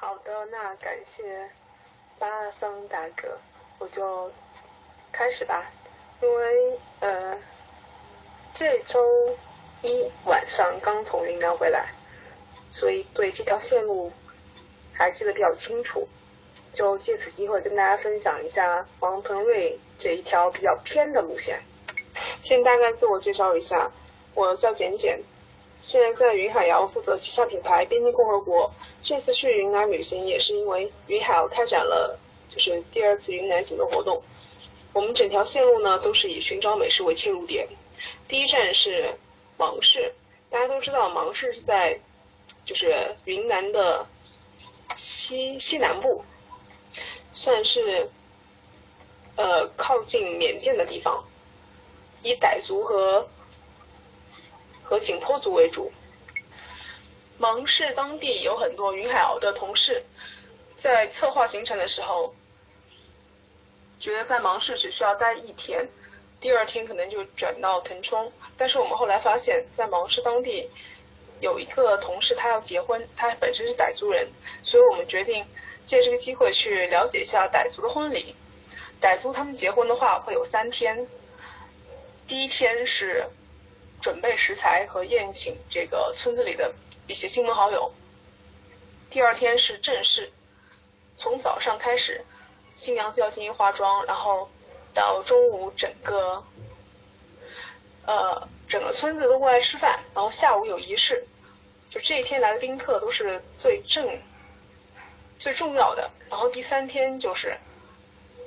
好的，那感谢巴桑大哥，我就开始吧。因为呃，这周一晚上刚从云南回来，所以对这条线路还记得比较清楚。就借此机会跟大家分享一下王腾瑞这一条比较偏的路线。先大概自我介绍一下，我叫简简。现在在云海肴负责旗下品牌边境共和国。这次去云南旅行也是因为云海肴开展了就是第二次云南行的活动。我们整条线路呢都是以寻找美食为切入点。第一站是芒市，大家都知道芒市是在就是云南的西西南部，算是呃靠近缅甸的地方，以傣族和和景颇族为主。芒市当地有很多云海肴的同事，在策划行程的时候，觉得在芒市只需要待一天，第二天可能就转到腾冲。但是我们后来发现，在芒市当地有一个同事他要结婚，他本身是傣族人，所以我们决定借这个机会去了解一下傣族的婚礼。傣族他们结婚的话会有三天，第一天是。准备食材和宴请这个村子里的一些亲朋好友。第二天是正式，从早上开始，新娘子要进行化妆，然后到中午整个，呃，整个村子都过来吃饭，然后下午有仪式。就这一天来的宾客都是最正、最重要的。然后第三天就是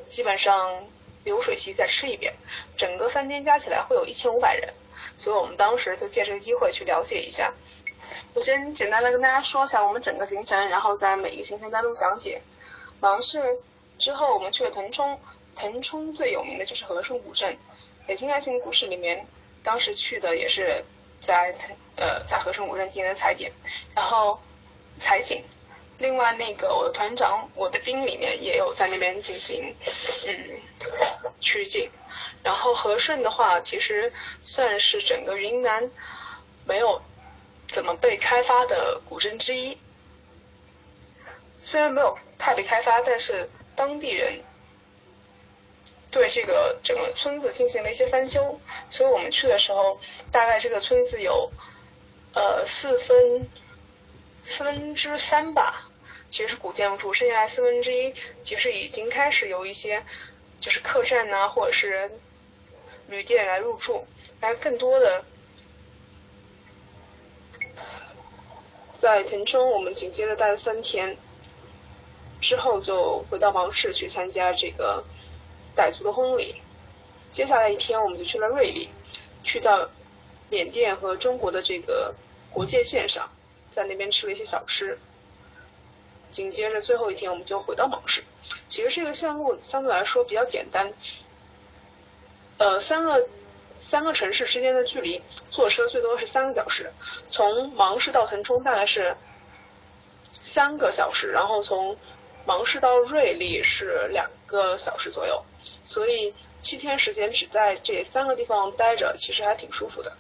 基本上流水席再吃一遍，整个三天加起来会有一千五百人。所以我们当时就借这个机会去了解一下。我先简单的跟大家说一下我们整个行程，然后在每一个行程单独讲解。芒市之后，我们去了腾冲。腾冲最有名的就是和顺古镇。北京爱情故事里面，当时去的也是在腾呃在和顺古镇进行的踩点，然后采景。另外那个我的团长我的兵里面也有在那边进行嗯取景。然后和顺的话，其实算是整个云南没有怎么被开发的古镇之一。虽然没有太被开发，但是当地人对这个整个村子进行了一些翻修，所以我们去的时候，大概这个村子有呃四分四分之三吧，其实是古建筑，剩下四分之一其实已经开始有一些就是客栈呐，或者是。旅店来入住，而更多的在腾冲，我们紧接着待了三天，之后就回到芒市去参加这个傣族的婚礼。接下来一天，我们就去了瑞丽，去到缅甸和中国的这个国界线上，在那边吃了一些小吃。紧接着最后一天，我们就回到芒市。其实这个线路相对来说比较简单。呃，三个三个城市之间的距离，坐车最多是三个小时。从芒市到腾冲大概是三个小时，然后从芒市到瑞丽是两个小时左右。所以七天时间只在这三个地方待着，其实还挺舒服的。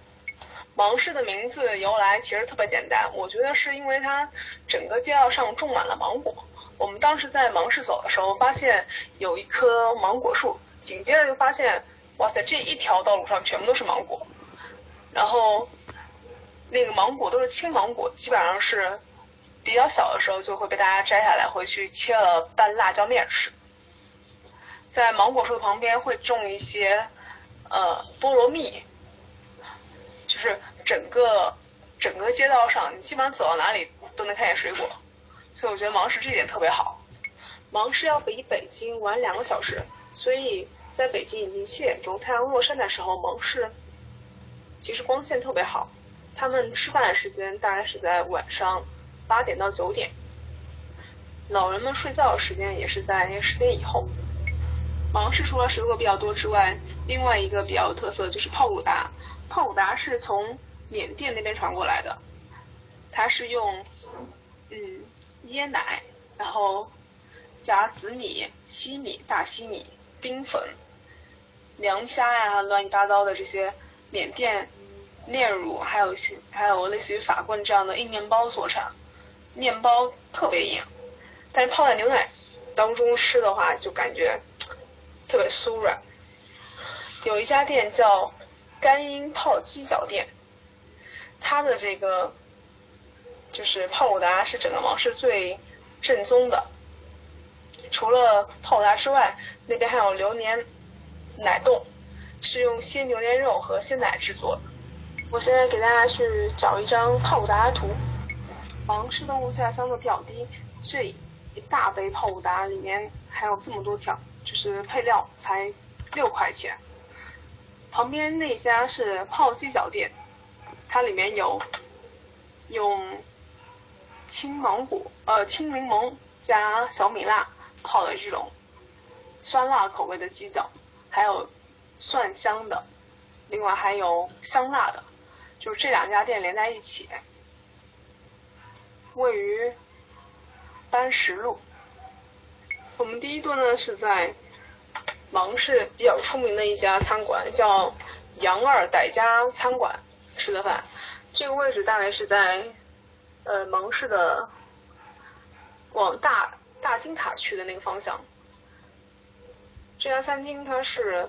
芒市的名字由来其实特别简单，我觉得是因为它整个街道上种满了芒果。我们当时在芒市走的时候，发现有一棵芒果树，紧接着就发现。哇塞，这一条道路上全部都是芒果，然后那个芒果都是青芒果，基本上是比较小的时候就会被大家摘下来回去切了拌辣椒面吃。在芒果树的旁边会种一些呃菠萝蜜，是整个整个街道上你基本上走到哪里都能看见水果，所以我觉得芒市这点特别好。芒市要比北京晚两个小时，所以。在北京已经七点钟，太阳落山的时候，芒市其实光线特别好。他们吃饭的时间大概是在晚上八点到九点，老人们睡觉的时间也是在十点以后。芒市除了水果比较多之外，另外一个比较有特色就是泡鲁达。泡鲁达是从缅甸那边传过来的，它是用嗯椰奶，然后加紫米、西米、大西米。冰粉、凉虾呀，乱七八糟的这些缅甸炼乳，还有一些还有类似于法棍这样的硬面包做成，面包特别硬，但是泡在牛奶当中吃的话，就感觉特别酥软。有一家店叫干鹰泡鸡脚店，它的这个就是泡五达是整个芒市最正宗的。除了泡五达之外，那边还有榴莲奶冻，是用鲜榴莲肉和鲜奶制作的。我现在给大家去找一张泡五达的图。芒市的物价相对比较低，这一大杯泡五达里面还有这么多条，就是配料才六块钱。旁边那家是泡鸡脚店，它里面有用青芒果呃青柠檬加小米辣泡的这种酸辣口味的鸡脚，还有蒜香的，另外还有香辣的，就是这两家店连在一起。位于班石路。我们第一顿呢是在芒市比较出名的一家餐馆，叫杨二傣家餐馆吃的饭。这个位置大概是在呃芒市的往大大金塔区的那个方向。这家餐厅它是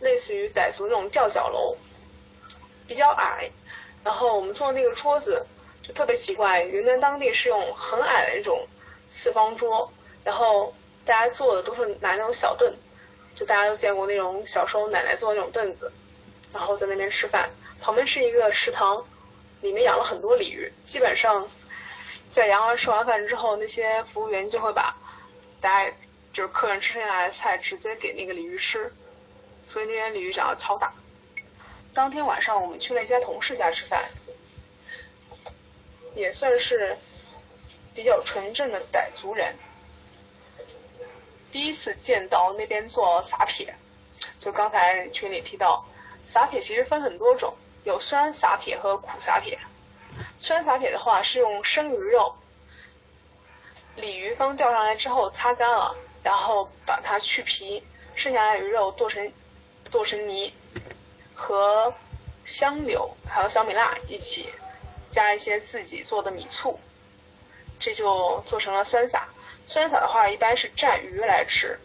类似于傣族那种吊脚楼，比较矮，然后我们坐那个桌子。就特别奇怪，云南当地是用很矮的那种四方桌，然后大家坐的都是拿那种小凳，就大家都见过那种小时候奶奶坐那种凳子，然后在那边吃饭。旁边是一个池塘，里面养了很多鲤鱼。基本上在羊儿吃完饭之后，那些服务员就会把大家就是客人吃剩下来的菜直接给那个鲤鱼吃，所以那边鲤鱼长得超大。当天晚上我们去了一家同事家吃饭。也算是比较纯正的傣族人，第一次见到那边做撒撇，就刚才群里提到，撒撇其实分很多种，有酸撒撇和苦撒撇。酸撒撇的话是用生鱼肉，鲤鱼刚钓上来之后擦干了，然后把它去皮，剩下来鱼肉剁成剁成泥，和香柳还有小米辣一起。加一些自己做的米醋，这就做成了酸撒。酸撒的话，一般是蘸鱼来吃。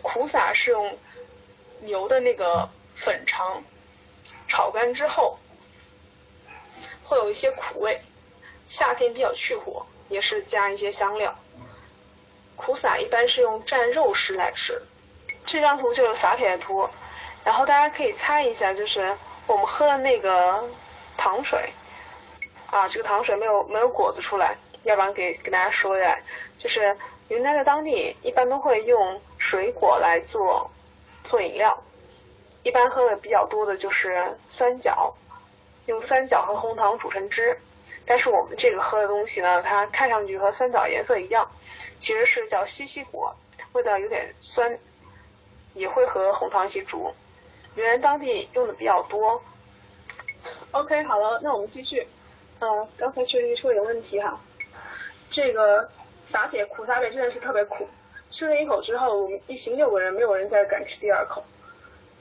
苦撒是用牛的那个粉肠炒干之后，会有一些苦味。夏天比较去火，也是加一些香料。苦撒一般是用蘸肉食来吃。这张图就是撒撇的图，然后大家可以猜一下，就是我们喝的那个。糖水啊，这个糖水没有没有果子出来，要不然给给大家说一下，就是云南的当地一般都会用水果来做做饮料，一般喝的比较多的就是酸角，用酸角和红糖煮成汁。但是我们这个喝的东西呢，它看上去和酸枣颜色一样，其实是叫西西果，味道有点酸，也会和红糖一起煮。云南当地用的比较多。OK，好了，那我们继续。嗯，刚才确实出了点问题哈。这个撒撇苦撒撇真的是特别苦，吃了一口之后，我们一行六个人没有人再敢吃第二口。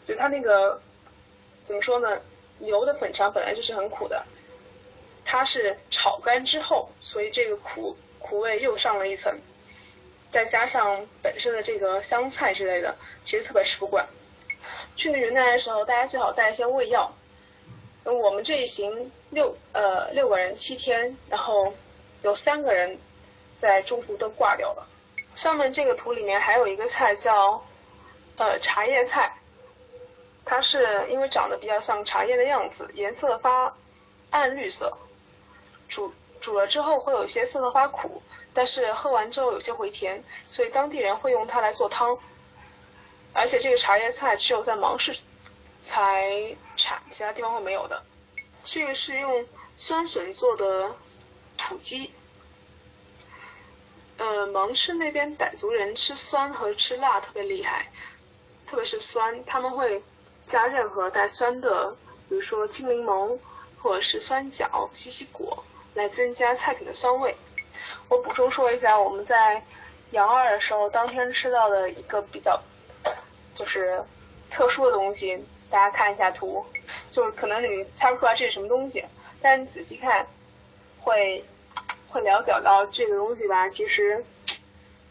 就它那个怎么说呢？牛的粉肠本来就是很苦的，它是炒干之后，所以这个苦苦味又上了一层，再加上本身的这个香菜之类的，其实特别吃不惯。去那云南的时候，大家最好带一些胃药。我们这一行六呃六个人七天，然后有三个人在中途都挂掉了。上面这个图里面还有一个菜叫呃茶叶菜，它是因为长得比较像茶叶的样子，颜色发暗绿色，煮煮了之后会有一些色色发苦，但是喝完之后有些回甜，所以当地人会用它来做汤。而且这个茶叶菜只有在芒市。才产，其他地方会没有的。这个是用酸笋做的土鸡。呃，芒市那边傣族人吃酸和吃辣特别厉害，特别是酸，他们会加任何带酸的，比如说青柠檬或者是酸角、西西果，来增加菜品的酸味。我补充说一下，我们在杨二的时候，当天吃到的一个比较就是特殊的东西。大家看一下图，就是可能你猜不出来这是什么东西，但你仔细看，会会了解到这个东西吧，其实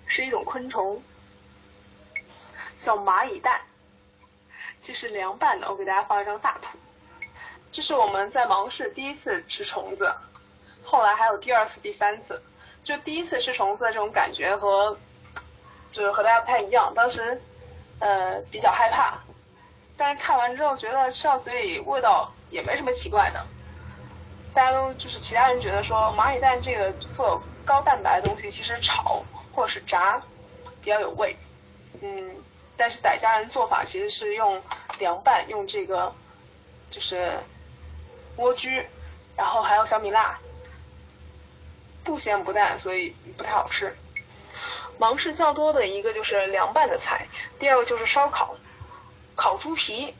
是一种昆虫，叫蚂蚁蛋，这是凉拌的。我给大家画一张大图，这是我们在芒市第一次吃虫子，后来还有第二次、第三次。就第一次吃虫子的这种感觉和，就是和大家不太一样。当时呃比较害怕，但是看完之后觉得吃到嘴里味道也没什么奇怪的。大家都就是其他人觉得说蚂蚁蛋这个富有高蛋白的东西，其实炒或者是炸比较有味。嗯，但是傣家人做法其实是用凉拌，用这个就是莴苣，然后还有小米辣。不咸不淡，所以不太好吃。芒市较多的一个就是凉拌的菜，第二个就是烧烤，烤猪皮、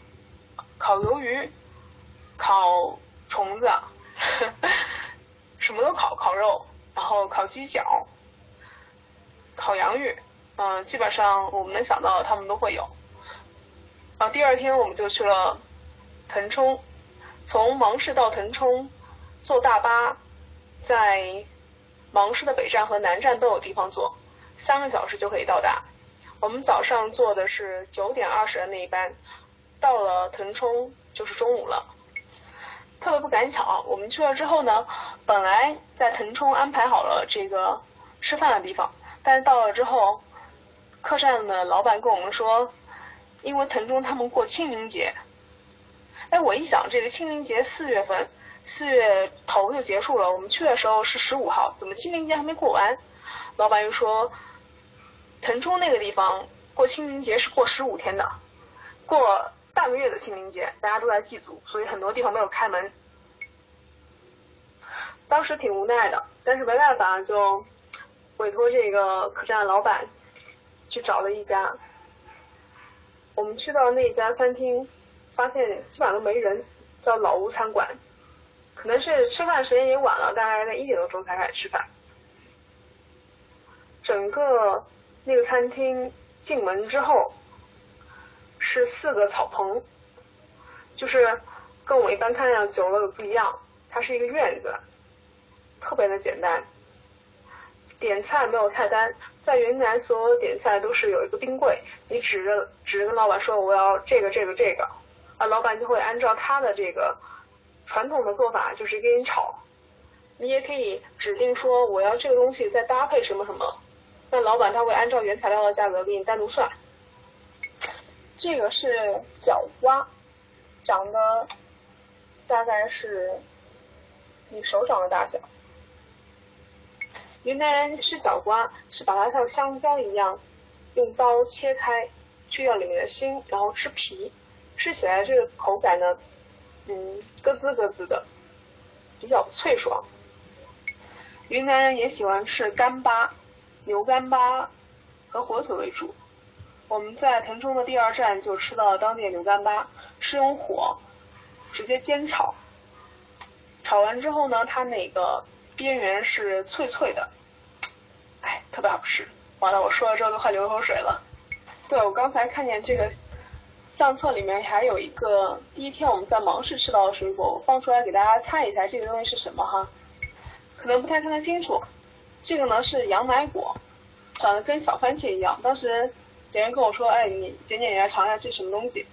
烤鱿鱼、烤虫子，什么都烤，烤肉，然后烤鸡脚、烤洋芋，嗯，基本上我们能想到的他们都会有。啊，第二天我们就去了腾冲，从芒市到腾冲坐大巴，在。芒市的北站和南站都有地方坐，三个小时就可以到达。我们早上坐的是九点二十的那一班，到了腾冲就是中午了。特别不赶巧，我们去了之后呢，本来在腾冲安排好了这个吃饭的地方，但是到了之后，客栈的老板跟我们说，因为腾冲他们过清明节。哎，我一想，这个清明节四月份。四月头就结束了，我们去的时候是十五号，怎么清明节还没过完？老板又说，腾冲那个地方过清明节是过十五天的，过半个月的清明节，大家都在祭祖，所以很多地方没有开门。当时挺无奈的，但是没办法，就委托这个客栈老板去找了一家。我们去到那家餐厅，发现基本上都没人，叫老吴餐馆。可能是吃饭时间也晚了，大概在一点多钟才开始吃饭。整个那个餐厅进门之后是四个草棚，就是跟我一般看见的酒楼的不一样，它是一个院子，特别的简单。点菜没有菜单，在云南所有点菜都是有一个冰柜，你指着指着跟老板说我要这个这个这个，啊，老板就会按照他的这个。传统的做法就是给你炒，你也可以指定说我要这个东西再搭配什么什么，那老板他会按照原材料的价格给你单独算。这个是角瓜，长得大概是你手掌的大小。云南人吃角瓜是把它像香蕉一样用刀切开，去掉里面的心，然后吃皮，吃起来这个口感呢。嗯，咯吱咯吱的，比较脆爽。云南人也喜欢吃干巴，牛干巴和火腿为主。我们在腾冲的第二站就吃到了当地牛干巴，是用火直接煎炒，炒完之后呢，它那个边缘是脆脆的，哎，特别好吃。完了，我说了之后都快流口水了。对，我刚才看见这个。相册里面还有一个第一天我们在芒市吃到的水果，我放出来给大家猜一猜这个东西是什么哈？可能不太看得清楚。这个呢是羊奶果，长得跟小番茄一样。当时别人跟我说，哎，你捡捡你来尝一下这什么东西？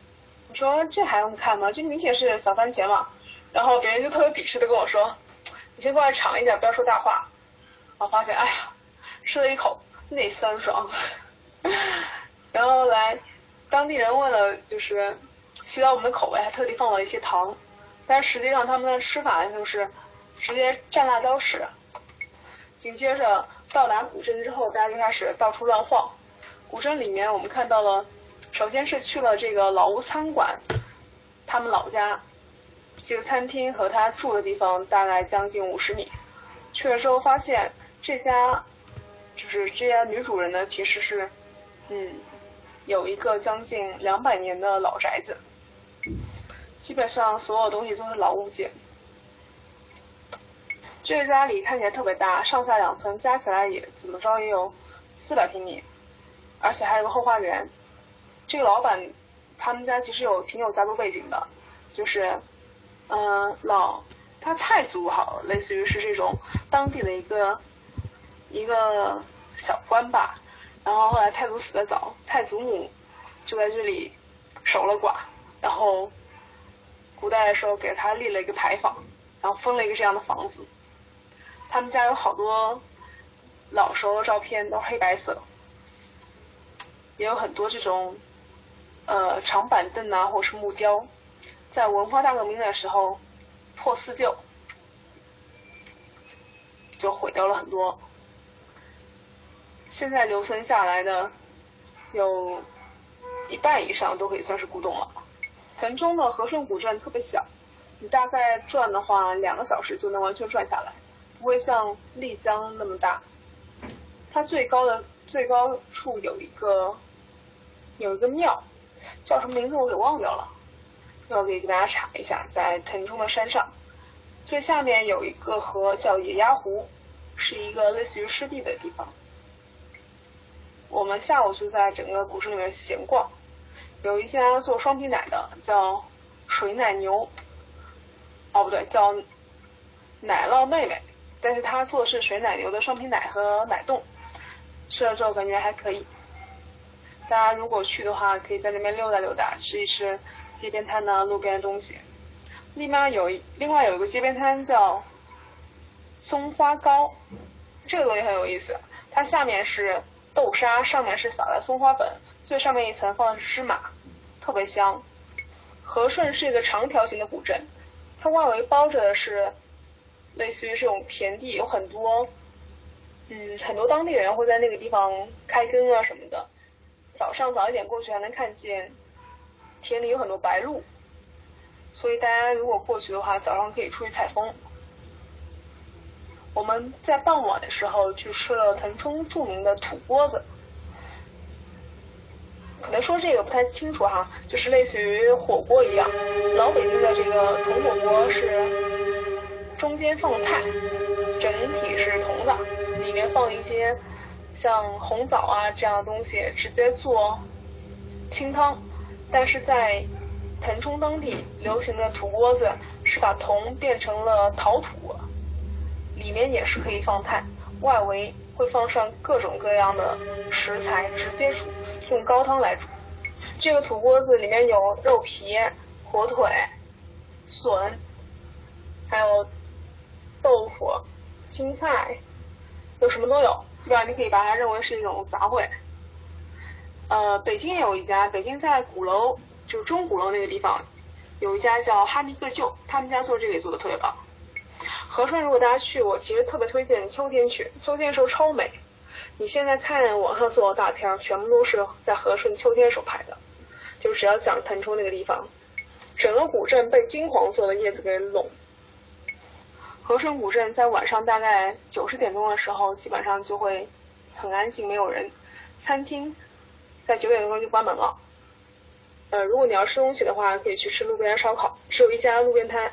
我说这还用看吗？这明显是小番茄嘛。然后别人就特别鄙视的跟我说，你先过来尝一下，不要说大话。我发现，哎呀，吃了一口内酸爽，然后来。当地人为了就是吸到我们的口味，还特地放了一些糖，但实际上他们的吃法就是直接蘸辣椒吃。紧接着到达古镇之后，大家就开始到处乱晃。古镇里面我们看到了，首先是去了这个老屋餐馆，他们老家这个餐厅和他住的地方大概将近五十米。去了之后发现这家就是这家女主人呢，其实是嗯。有一个将近两百年的老宅子，基本上所有东西都是老物件。这个家里看起来特别大，上下两层加起来也怎么着也有四百平米，而且还有个后花园。这个老板他们家其实有挺有家族背景的，就是嗯老他太祖好，类似于是这种当地的一个一个小官吧。然后后来太祖死的早，太祖母就在这里守了寡，然后古代的时候给他立了一个牌坊，然后封了一个这样的房子。他们家有好多老时候的照片，都是黑白色，也有很多这种呃长板凳啊，或者是木雕，在文化大革命的时候破四旧，就毁掉了很多。现在留存下来的有一半以上都可以算是古董了。腾冲的和顺古镇特别小，你大概转的话两个小时就能完全转下来。不会像丽江那么大，它最高的最高处有一个有一个庙，叫什么名字我给忘掉了，要给给大家查一下，在腾冲的山上，最下面有一个河叫野鸭湖，是一个类似于湿地的地方。我们下午就在整个古镇里面闲逛，有一家做双皮奶的叫水奶牛，哦不对，叫奶酪妹妹。但是他做的是水奶牛的双皮奶和奶冻，吃了之后感觉还可以。大家如果去的话，可以在那边溜达溜达，吃一吃街边摊的路边的东西。另外有另外有一个街边摊叫松花糕，这个东西很有意思，它下面是豆沙，上面是撒的松花粉，最上面一层放的是芝麻，特别香。和顺是一个长条形的古镇，它外围包着的是。类似于这种田地有很多，嗯，很多当地人会在那个地方开耕啊什么的。早上早一点过去还能看见田里有很多白鹭，所以大家如果过去的话，早上可以出去采风。我们在傍晚的时候去吃了腾冲著名的土锅子，可能说这个不太清楚哈，就是类似于火锅一样，老北京的这个铜火锅是。中间放炭，整体是铜的，里面放一些像红枣啊这样的东西，直接做清汤。但是在腾冲当地流行的土锅子是把铜变成了陶土，里面也是可以放炭，外围会放上各种各样的食材直接煮，用高汤来煮。这个土锅子里面有肉皮、火腿、笋，还有。豆腐、青菜，有什么都有，基本上你可以把它认为是一种杂烩。呃，北京也有一家，北京在鼓楼，就是钟鼓楼那个地方，有一家叫哈尼个舅，他们家做这个也做的特别棒。和顺如果大家去，我其实特别推荐秋天去，秋天的时候超美。你现在看网上所有大片，全部都是在和顺秋天时候拍的，就只要讲腾冲那个地方，整个古镇被金黄色的叶子给笼。和顺古镇在晚上大概九十点钟的时候，基本上就会很安静，没有人。餐厅在九点钟就关门了。呃，如果你要吃东西的话，可以去吃路边烧烤，只有一家路边摊，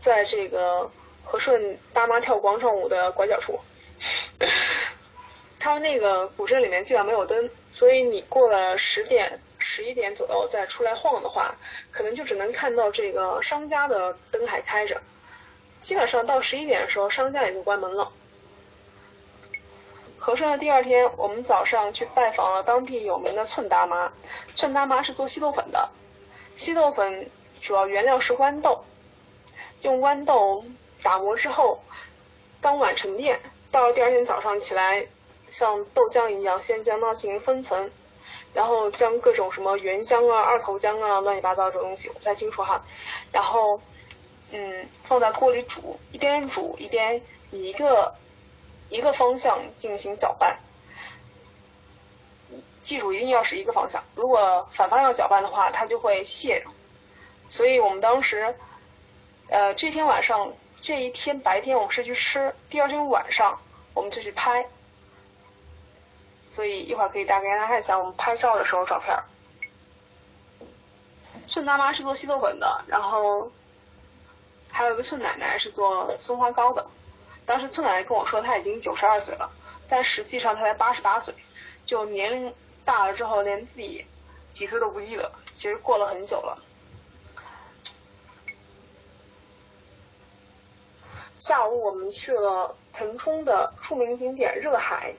在这个和顺大妈跳广场舞的拐角处。他们那个古镇里面基本上没有灯，所以你过了十点、十一点左右再出来晃的话，可能就只能看到这个商家的灯还开着。基本上到十一点的时候，商家也就关门了。和顺的第二天，我们早上去拜访了当地有名的寸大妈。寸大妈是做稀豆粉的，稀豆粉主要原料是豌豆，用豌豆打磨之后，当晚沉淀，到了第二天早上起来，像豆浆一样，先将它进行分层，然后将各种什么原浆啊、二头浆啊、乱七八糟这东西，我不太清楚哈，然后。嗯，放在锅里煮，一边煮一边以一个一个方向进行搅拌。记住，一定要是一个方向，如果反方向搅拌的话，它就会泄。所以我们当时，呃，这天晚上，这一天白天我们是去吃，第二天晚上我们就去拍。所以一会儿可以大概给大家看一下我们拍照的时候照片。顺大妈是做稀豆粉的，然后。还有一个寸奶奶是做松花糕的，当时寸奶奶跟我说她已经九十二岁了，但实际上她才八十八岁，就年龄大了之后连自己几岁都不记得，其实过了很久了。下午我们去了腾冲的著名景点热海，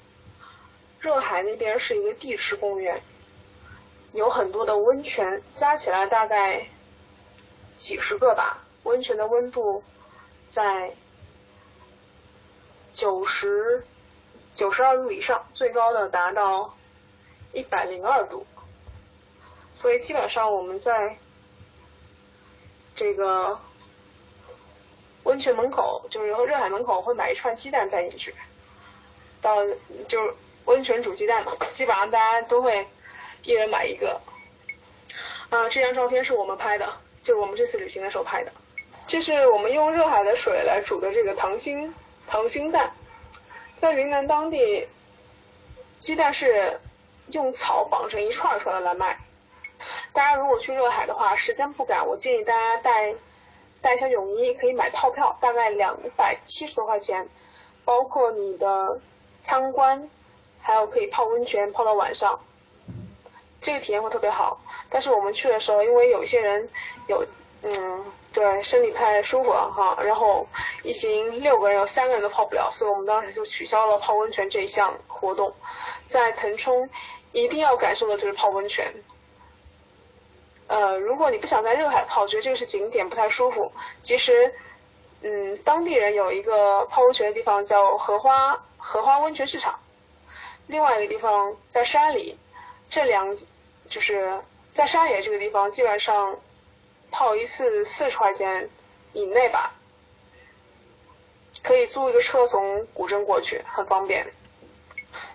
热海那边是一个地质公园，有很多的温泉，加起来大概几十个吧。温泉的温度在九十九十二度以上，最高的达到一百零二度。所以基本上我们在这个温泉门口，就是热海门口会买一串鸡蛋带进去，到就是温泉煮鸡蛋嘛，基本上大家都会一人买一个。啊，这张照片是我们拍的，就是我们这次旅行的时候拍的。这是我们用热海的水来煮的这个溏心溏心蛋，在云南当地，鸡蛋是用草绑成一串串的来卖。大家如果去热海的话，时间不赶，我建议大家带带一下泳衣，可以买套票，大概两百七十多块钱，包括你的参观，还有可以泡温泉泡到晚上，这个体验会特别好。但是我们去的时候，因为有一些人有嗯。对，身体不太舒服哈，然后一行六个人有三个人都泡不了，所以我们当时就取消了泡温泉这一项活动。在腾冲一定要感受的就是泡温泉。呃，如果你不想在热海泡，觉得这个是景点不太舒服，其实，嗯，当地人有一个泡温泉的地方叫荷花荷花温泉市场，另外一个地方在山里，这两就是在山野这个地方基本上。泡一次四十块钱以内吧，可以租一个车从古镇过去，很方便。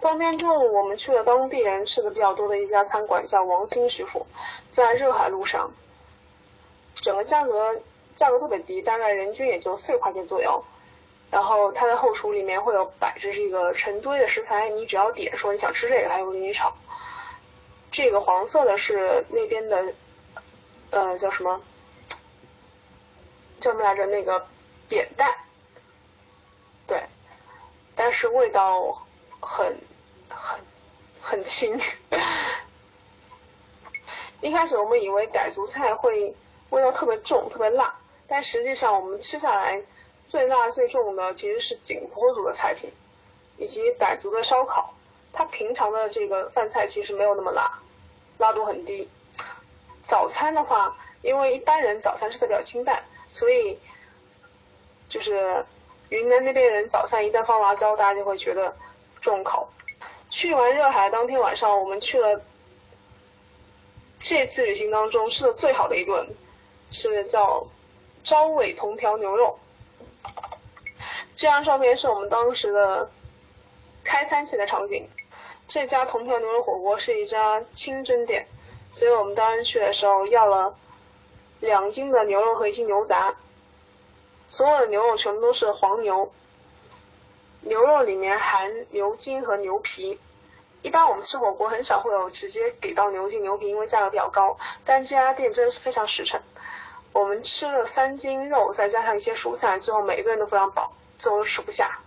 当天中午我们去了当地人吃的比较多的一家餐馆，叫王兴师傅，在热海路上，整个价格价格特别低，大概人均也就四十块钱左右。然后他的后厨里面会有摆着这个成堆的食材，你只要点说你想吃这个，他就会给你炒。这个黄色的是那边的，呃，叫什么？叫什么来着？那个扁担，对，但是味道很很很轻。一开始我们以为傣族菜会味道特别重、特别辣，但实际上我们吃下来最辣最重的其实是景颇族的菜品，以及傣族的烧烤。它平常的这个饭菜其实没有那么辣，辣度很低。早餐的话，因为一般人早餐吃的比较清淡。所以，就是云南那边人早上一旦放辣椒，大家就会觉得重口。去完热海当天晚上，我们去了这次旅行当中吃的最好的一顿，是叫朝尾铜瓢牛肉。这张照片是我们当时的开餐前的场景。这家铜瓢牛肉火锅是一家清真店，所以我们当时去的时候要了。两斤的牛肉和一斤牛杂，所有的牛肉全部都是黄牛，牛肉里面含牛筋和牛皮。一般我们吃火锅很少会有直接给到牛筋牛皮，因为价格比较高。但这家店真的是非常实诚。我们吃了三斤肉，再加上一些蔬菜，最后每个人都非常饱，最后都吃不下。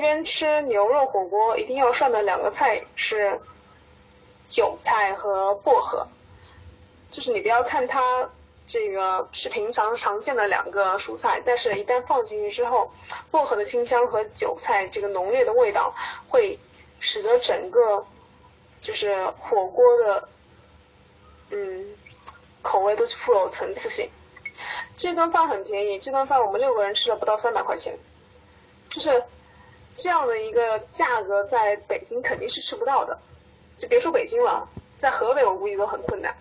那边吃牛肉火锅一定要涮的两个菜是韭菜和薄荷，就是你不要看它这个是平常常见的两个蔬菜，但是一旦放进去之后，薄荷的清香和韭菜这个浓烈的味道会使得整个就是火锅的嗯口味都是富有层次性。这顿饭很便宜，这顿饭我们六个人吃了不到三百块钱，就是。这样的一个价格在北京肯定是吃不到的，就别说北京了，在河北我估计都很困难。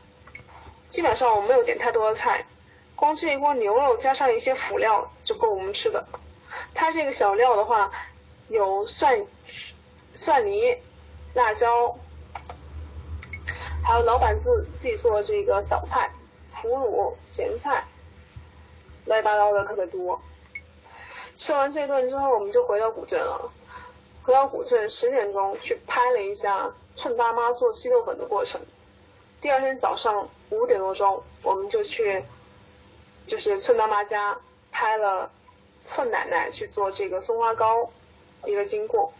基本上我没有点太多的菜，光这一锅牛肉加上一些辅料就够我们吃的。它这个小料的话，有蒜、蒜泥、辣椒，还有老板自自己做的这个小菜、腐乳、咸菜，乱七八糟的特别多。吃完这顿之后，我们就回到古镇了。回到古镇，十点钟去拍了一下寸大妈做稀豆粉的过程。第二天早上五点多钟，我们就去，就是寸大妈家拍了寸奶奶去做这个松花糕一个经过。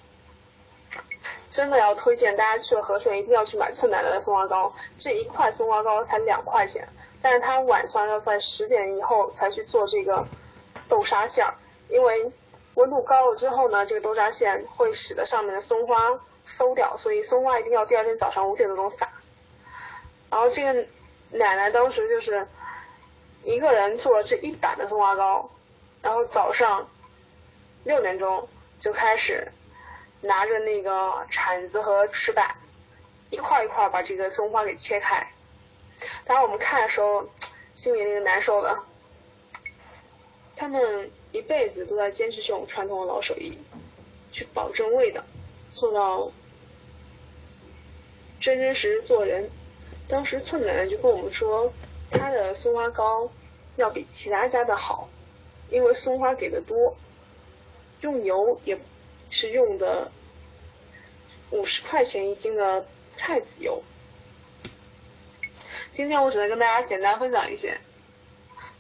真的要推荐大家去了和顺一定要去买寸奶奶的松花糕，这一块松花糕才两块钱，但是他晚上要在十点以后才去做这个豆沙馅儿，因为温度高了之后呢，这个豆沙馅会使得上面的松花馊掉，所以松花一定要第二天早上五点多钟撒。然后这个奶奶当时就是一个人做了这一板的松花糕，然后早上六点钟就开始。拿着那个铲子和尺板，一块一块把这个松花给切开。当我们看的时候，心里那个难受的。他们一辈子都在坚持这种传统的老手艺，去保证味道，做到真真实实做人。当时寸奶奶就跟我们说，她的松花糕要比其他家的好，因为松花给的多，用油也。是用的五十块钱一斤的菜籽油。今天我只能跟大家简单分享一些，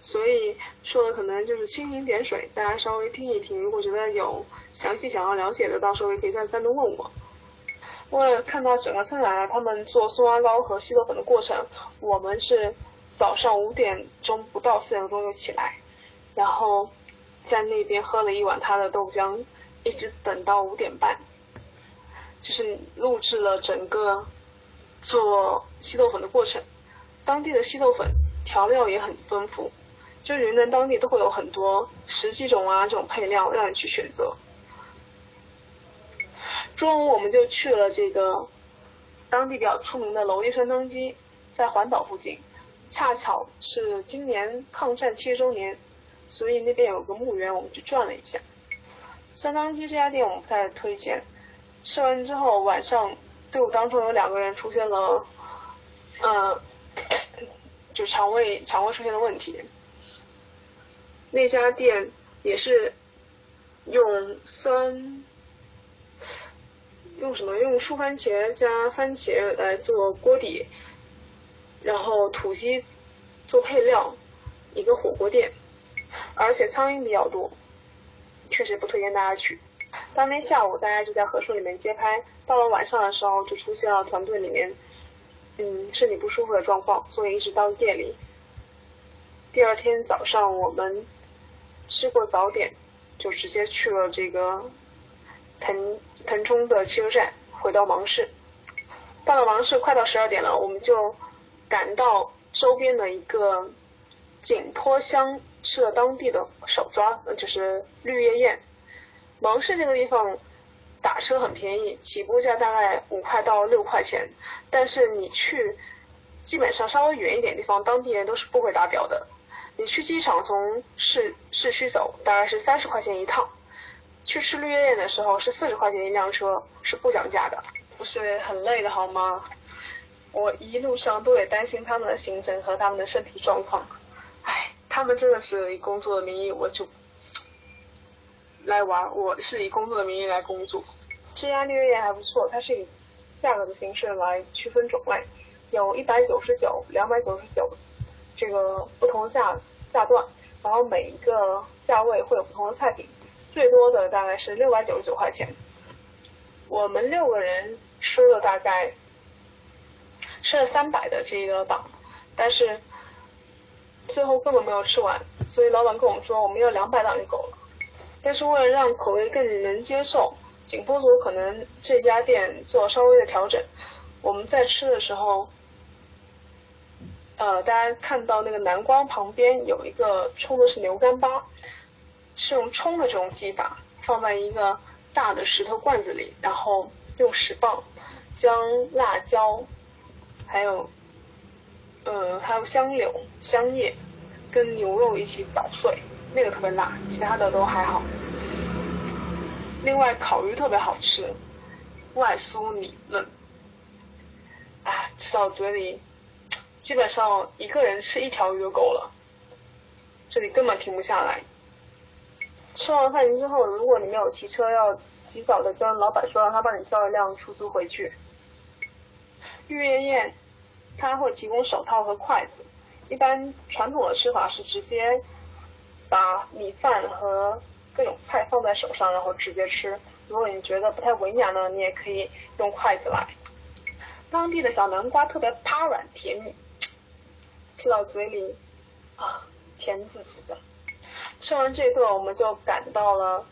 所以说的可能就是蜻蜓点水，大家稍微听一听。如果觉得有详细想要了解的，到时候也可以再单独问我。为了看到整个村来他们做松花糕和稀豆粉的过程，我们是早上五点钟不到四点钟就起来，然后在那边喝了一碗他的豆浆。一直等到五点半，就是录制了整个做稀豆粉的过程。当地的稀豆粉调料也很丰富，就云南当地都会有很多十几种啊这种配料让你去选择。中午我们就去了这个当地比较出名的娄立山当鸡，在环岛附近，恰巧是今年抗战七十周年，所以那边有个墓园，我们去转了一下。酸汤鸡这家店我们不太推荐，吃完之后晚上队伍当中有两个人出现了，嗯，就肠胃肠胃出现的问题。那家店也是用酸，用什么？用树番茄加番茄来做锅底，然后土鸡做配料，一个火锅店，而且苍蝇比较多。确实不推荐大家去。当天下午，大家就在合顺里面街拍。到了晚上的时候，就出现了团队里面，嗯，身体不舒服的状况，所以一直到夜里。第二天早上，我们吃过早点，就直接去了这个腾腾冲的汽车站，回到芒市。到了芒市，快到十二点了，我们就赶到周边的一个景颇乡。吃了当地的手抓，就是绿叶宴。芒市这个地方打车很便宜，起步价大概五块到六块钱。但是你去基本上稍微远一点地方，当地人都是不会打表的。你去机场从市市区走，大概是三十块钱一趟。去吃绿叶宴的时候是四十块钱一辆车，是不讲价的，不是很累的好吗？我一路上都得担心他们的行程和他们的身体状况。他们真的是以工作的名义，我就来玩。我是以工作的名义来工作。这家绿叶宴还不错，它是以价格的形式来区分种类，有一百九十九、两百九十九这个不同的价价段，然后每一个价位会有不同的菜品，最多的大概是六百九十九块钱。我们六个人吃了大概吃了三百的这个档，但是。最后根本没有吃完，所以老板跟我们说我们要两百档就够了。但是为了让口味更能接受，景颇族可能这家店做稍微的调整。我们在吃的时候，呃，大家看到那个南瓜旁边有一个冲的是牛干巴，是用冲的这种技法，放在一个大的石头罐子里，然后用石棒将辣椒还有。呃，还有香柳、香叶跟牛肉一起捣碎，那个特别辣，其他的都还好。另外，烤鱼特别好吃，外酥里嫩，啊，吃到嘴里，基本上一个人吃一条鱼就够了，这里根本停不下来。吃完饭之后，如果你没有骑车，要及早的跟老板说，让他帮你叫一辆出租回去。玉叶宴。他会提供手套和筷子。一般传统的吃法是直接把米饭和各种菜放在手上，然后直接吃。如果你觉得不太文雅呢，你也可以用筷子来。当地的小南瓜特别趴软甜蜜，吃到嘴里啊甜滋滋的。吃完这顿，我们就赶到了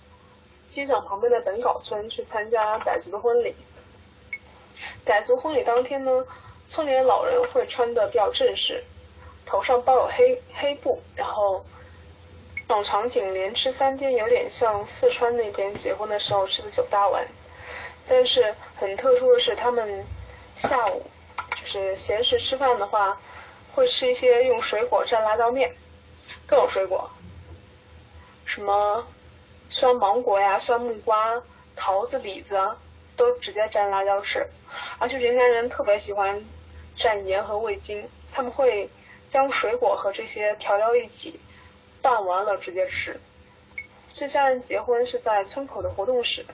机场旁边的本稿村去参加傣族的婚礼。傣族婚礼当天呢，村里的老人会穿的比较正式，头上包有黑黑布，然后这种场景连吃三天，有点像四川那边结婚的时候吃的九大碗。但是很特殊的是，他们下午就是闲时吃饭的话，会吃一些用水果蘸辣椒面，各种水果，什么酸芒果呀、酸木瓜、桃子、李子。都直接蘸辣椒吃，而且云南人特别喜欢蘸盐和味精，他们会将水果和这些调料一起拌完了直接吃。这家人结婚是在村口的活动室，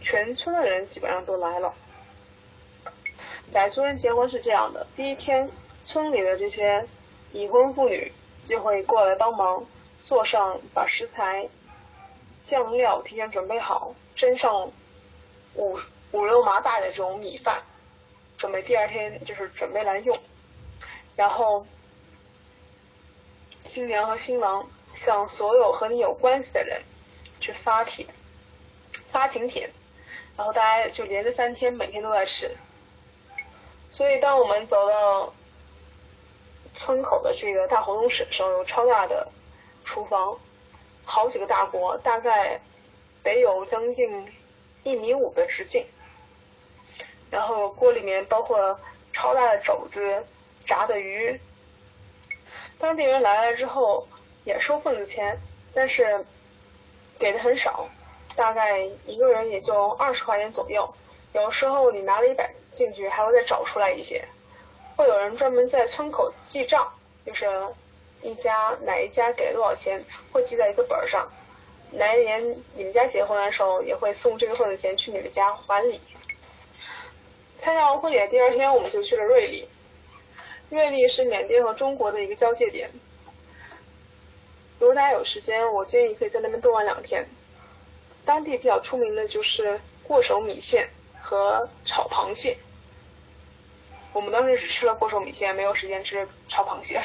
全村的人基本上都来了。傣族人结婚是这样的：第一天，村里的这些已婚妇女就会过来帮忙，做上把食材、酱料提前准备好，蒸上。五五六麻袋的这种米饭，准备第二天就是准备来用。然后，新娘和新郎向所有和你有关系的人去发帖，发请帖，然后大家就连着三天每天都在吃。所以当我们走到村口的这个大活动室的时候，有超大的厨房，好几个大锅，大概得有将近。一米五的直径，然后锅里面包括超大的肘子、炸的鱼。当地人来了之后也收份子钱，但是给的很少，大概一个人也就二十块钱左右。有时候你拿了一百进去，还会再找出来一些。会有人专门在村口记账，就是一家哪一家给了多少钱，会记在一个本上。哪一年你们家结婚的时候，也会送这个份子钱去你们家还礼。参加完婚礼的第二天，我们就去了瑞丽。瑞丽是缅甸和中国的一个交界点。如果大家有时间，我建议可以在那边多玩两天。当地比较出名的就是过手米线和炒螃蟹。我们当时只吃了过手米线，没有时间吃炒螃蟹。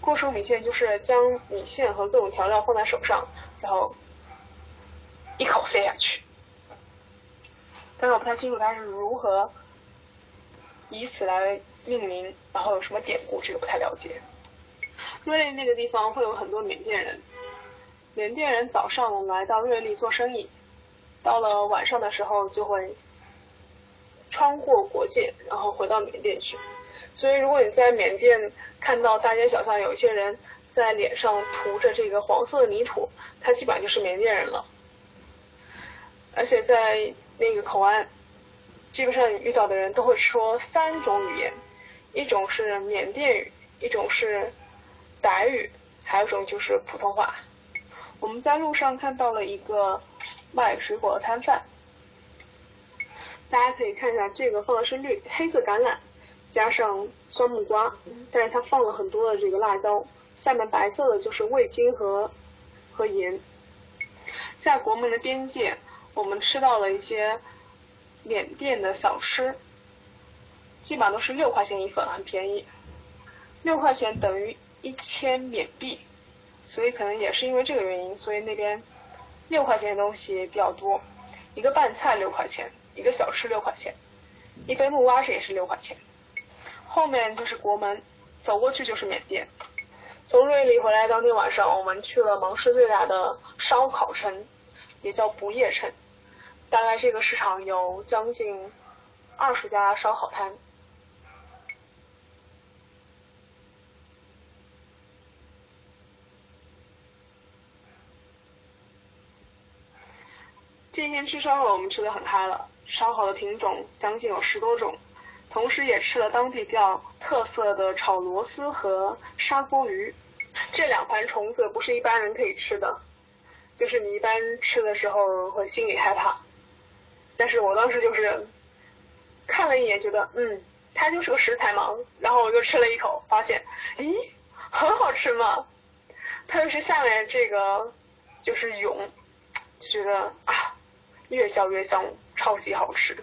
过手米线就是将米线和各种调料放在手上，然后一口塞下去。但是我不太清楚它是如何以此来命名，然后有什么典故，这个不太了解。瑞丽那个地方会有很多缅甸人，缅甸人早上来到瑞丽做生意，到了晚上的时候就会穿过国界，然后回到缅甸去。所以，如果你在缅甸看到大街小巷有一些人在脸上涂着这个黄色的泥土，他基本上就是缅甸人了。而且在那个口岸，基本上你遇到的人都会说三种语言，一种是缅甸语，一种是傣语，还有一种就是普通话。我们在路上看到了一个卖水果的摊贩，大家可以看一下，这个放的是绿黑色橄榄。加上酸木瓜，但是它放了很多的这个辣椒，下面白色的就是味精和和盐。在国门的边界，我们吃到了一些缅甸的小吃，基本上都是六块钱一份，很便宜。六块钱等于一千缅币，所以可能也是因为这个原因，所以那边六块钱的东西比较多。一个拌菜六块钱，一个小吃六块钱，一杯木瓜水也是六块钱。后面就是国门，走过去就是缅甸。从瑞丽回来当天晚上，我们去了芒市最大的烧烤城，也叫不夜城。大概这个市场有将近二十家烧烤摊。这天吃烧烤，我们吃的很嗨了。烧烤的品种将近有十多种。同时也吃了当地比较特色的炒螺丝和砂锅鱼，这两盘虫子不是一般人可以吃的，就是你一般吃的时候会心里害怕，但是我当时就是看了一眼，觉得嗯，它就是个食材嘛，然后我就吃了一口，发现，咦，很好吃嘛。特别是下面这个就是蛹，就觉得啊，越嚼越香，超级好吃。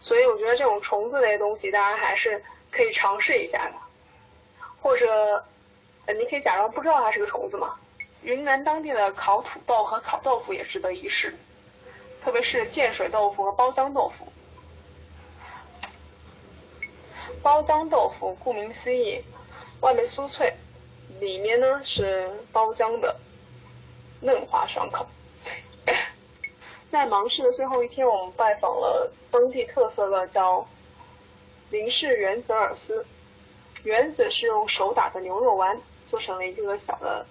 所以我觉得这种虫子类东西，大家还是可以尝试一下的。或者，你可以假装不知道它是个虫子嘛。云南当地的烤土豆和烤豆腐也值得一试，特别是建水豆腐和包浆豆腐。包浆豆腐顾名思义，外面酥脆，里面呢是包浆的，嫩滑爽口。在芒市的最后一天，我们拜访了当地特色的叫林氏原子饵丝。原子是用手打的牛肉丸做成了一个小的，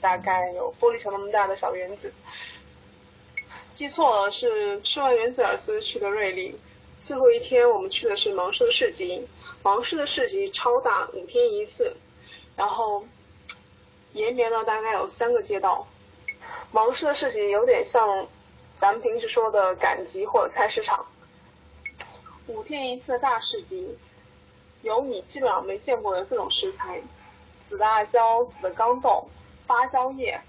大概有玻璃球那么大的小原子。记错了，是吃完原子饵丝去的瑞丽。最后一天，我们去的是芒市的市集。芒市的市集超大，五天一次，然后延绵了大概有三个街道。芒市的市集有点像咱们平时说的赶集或者菜市场。五天一次的大市集，有你基本上没见过的各种食材：紫辣椒、紫的豇豆、芭蕉叶、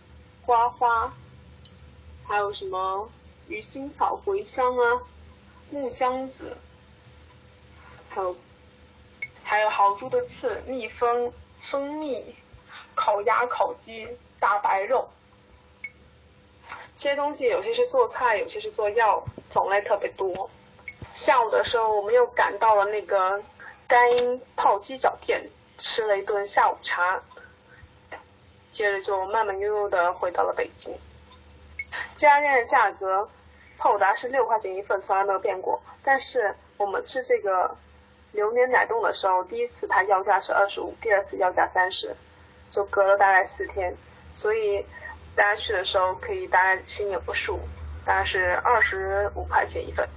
瓜花，还有什么鱼腥草、茴香啊。木香子，还有还有豪猪的刺、蜜蜂、蜂蜜、烤鸭、烤鸡、大白肉，这些东西有些是做菜，有些是做药，种类特别多。下午的时候，我们又赶到了那个干音泡鸡脚店，吃了一顿下午茶，接着就慢慢悠悠的回到了北京。这家店的价格。泡达是六块钱一份，从来没有变过。但是我们吃这个榴莲奶冻的时候，第一次它要价是二十五，第二次要价三十，就隔了大概四天。所以大家去的时候可以大家心里有个数，大概是二十五块钱一份。